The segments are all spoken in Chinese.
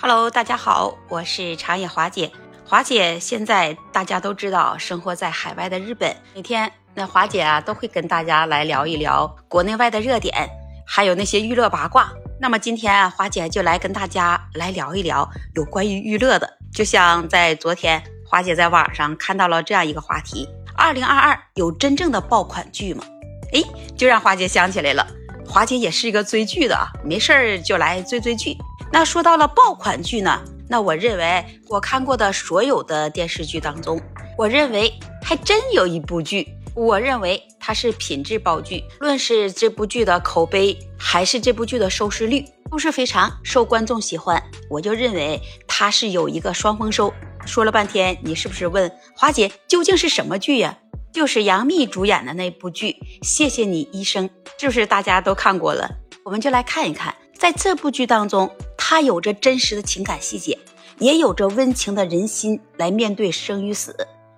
Hello，大家好，我是长野华姐。华姐现在大家都知道，生活在海外的日本，每天那华姐啊都会跟大家来聊一聊国内外的热点，还有那些娱乐八卦。那么今天啊，华姐就来跟大家来聊一聊有关于娱乐的。就像在昨天，华姐在网上看到了这样一个话题：二零二二有真正的爆款剧吗？哎，就让华姐想起来了。华姐也是一个追剧的啊，没事儿就来追追剧。那说到了爆款剧呢，那我认为我看过的所有的电视剧当中，我认为还真有一部剧，我认为它是品质爆剧。论是这部剧的口碑，还是这部剧的收视率，都是非常受观众喜欢。我就认为它是有一个双丰收。说了半天，你是不是问华姐究竟是什么剧呀？就是杨幂主演的那部剧《谢谢你医生》，是不是大家都看过了？我们就来看一看，在这部剧当中，它有着真实的情感细节，也有着温情的人心来面对生与死。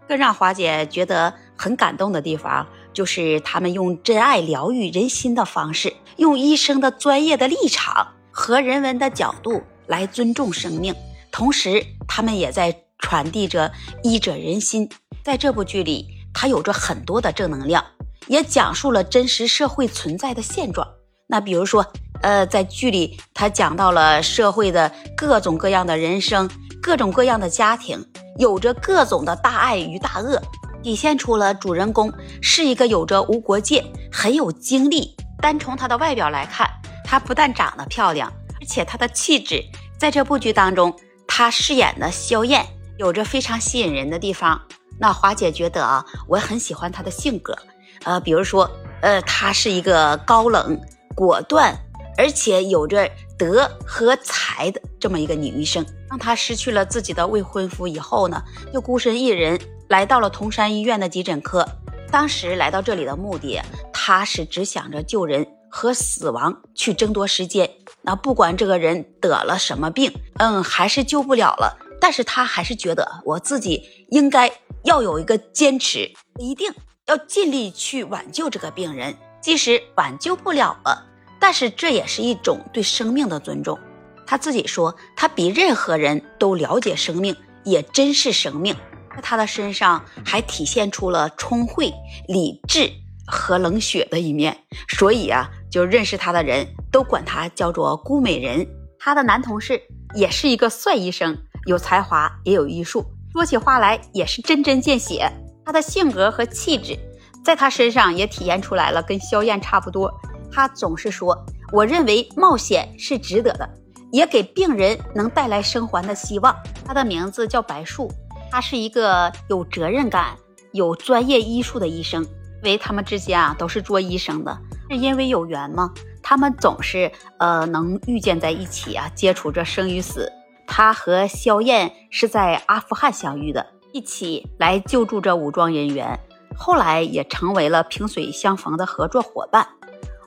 更让华姐觉得很感动的地方，就是他们用真爱疗愈人心的方式，用医生的专业的立场和人文的角度来尊重生命，同时他们也在传递着医者仁心。在这部剧里。它有着很多的正能量，也讲述了真实社会存在的现状。那比如说，呃，在剧里，他讲到了社会的各种各样的人生，各种各样的家庭，有着各种的大爱与大恶，体现出了主人公是一个有着无国界、很有精力。单从她的外表来看，她不但长得漂亮，而且她的气质，在这部剧当中，她饰演的萧燕有着非常吸引人的地方。那华姐觉得啊，我很喜欢她的性格，呃，比如说，呃，她是一个高冷、果断，而且有着德和才的这么一个女医生。当她失去了自己的未婚夫以后呢，就孤身一人来到了铜山医院的急诊科。当时来到这里的目的，她是只想着救人和死亡去争夺时间。那不管这个人得了什么病，嗯，还是救不了了，但是她还是觉得我自己应该。要有一个坚持，一定要尽力去挽救这个病人，即使挽救不了了，但是这也是一种对生命的尊重。他自己说，他比任何人都了解生命，也珍视生命。在他的身上还体现出了聪慧、理智和冷血的一面，所以啊，就认识他的人都管他叫做“孤美人”。他的男同事也是一个帅医生，有才华，也有医术。说起话来也是针针见血，他的性格和气质，在他身上也体现出来了，跟萧燕差不多。他总是说：“我认为冒险是值得的，也给病人能带来生还的希望。”他的名字叫白树，他是一个有责任感、有专业医术的医生。因为他们之间啊都是做医生的，是因为有缘吗？他们总是呃能遇见在一起啊，接触着生与死。他和萧燕是在阿富汗相遇的，一起来救助着武装人员，后来也成为了萍水相逢的合作伙伴。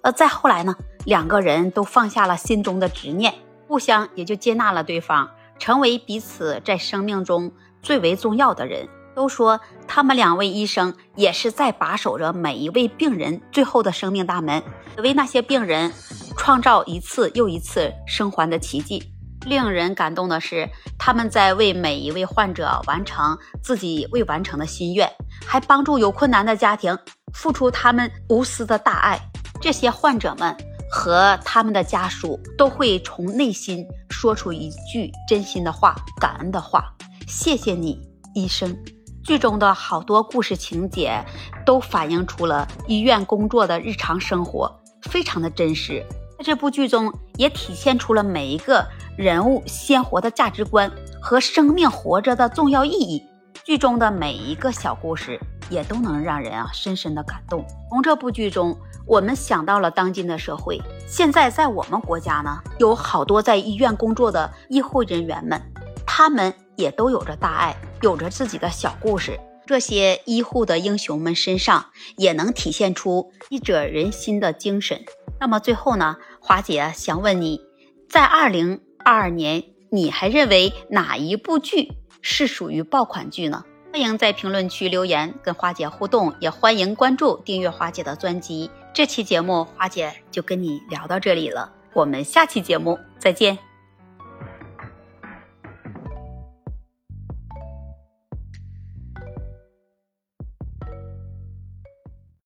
呃，再后来呢，两个人都放下了心中的执念，互相也就接纳了对方，成为彼此在生命中最为重要的人。都说他们两位医生也是在把守着每一位病人最后的生命大门，为那些病人创造一次又一次生还的奇迹。令人感动的是，他们在为每一位患者完成自己未完成的心愿，还帮助有困难的家庭，付出他们无私的大爱。这些患者们和他们的家属都会从内心说出一句真心的话、感恩的话：“谢谢你，医生。”剧中的好多故事情节都反映出了医院工作的日常生活，非常的真实。在这部剧中，也体现出了每一个。人物鲜活的价值观和生命活着的重要意义，剧中的每一个小故事也都能让人啊深深的感动。从这部剧中，我们想到了当今的社会。现在在我们国家呢，有好多在医院工作的医护人员们，他们也都有着大爱，有着自己的小故事。这些医护的英雄们身上也能体现出医者仁心的精神。那么最后呢，华姐想问你，在二零。二二年，你还认为哪一部剧是属于爆款剧呢？欢迎在评论区留言跟花姐互动，也欢迎关注订阅花姐的专辑。这期节目花姐就跟你聊到这里了，我们下期节目再见。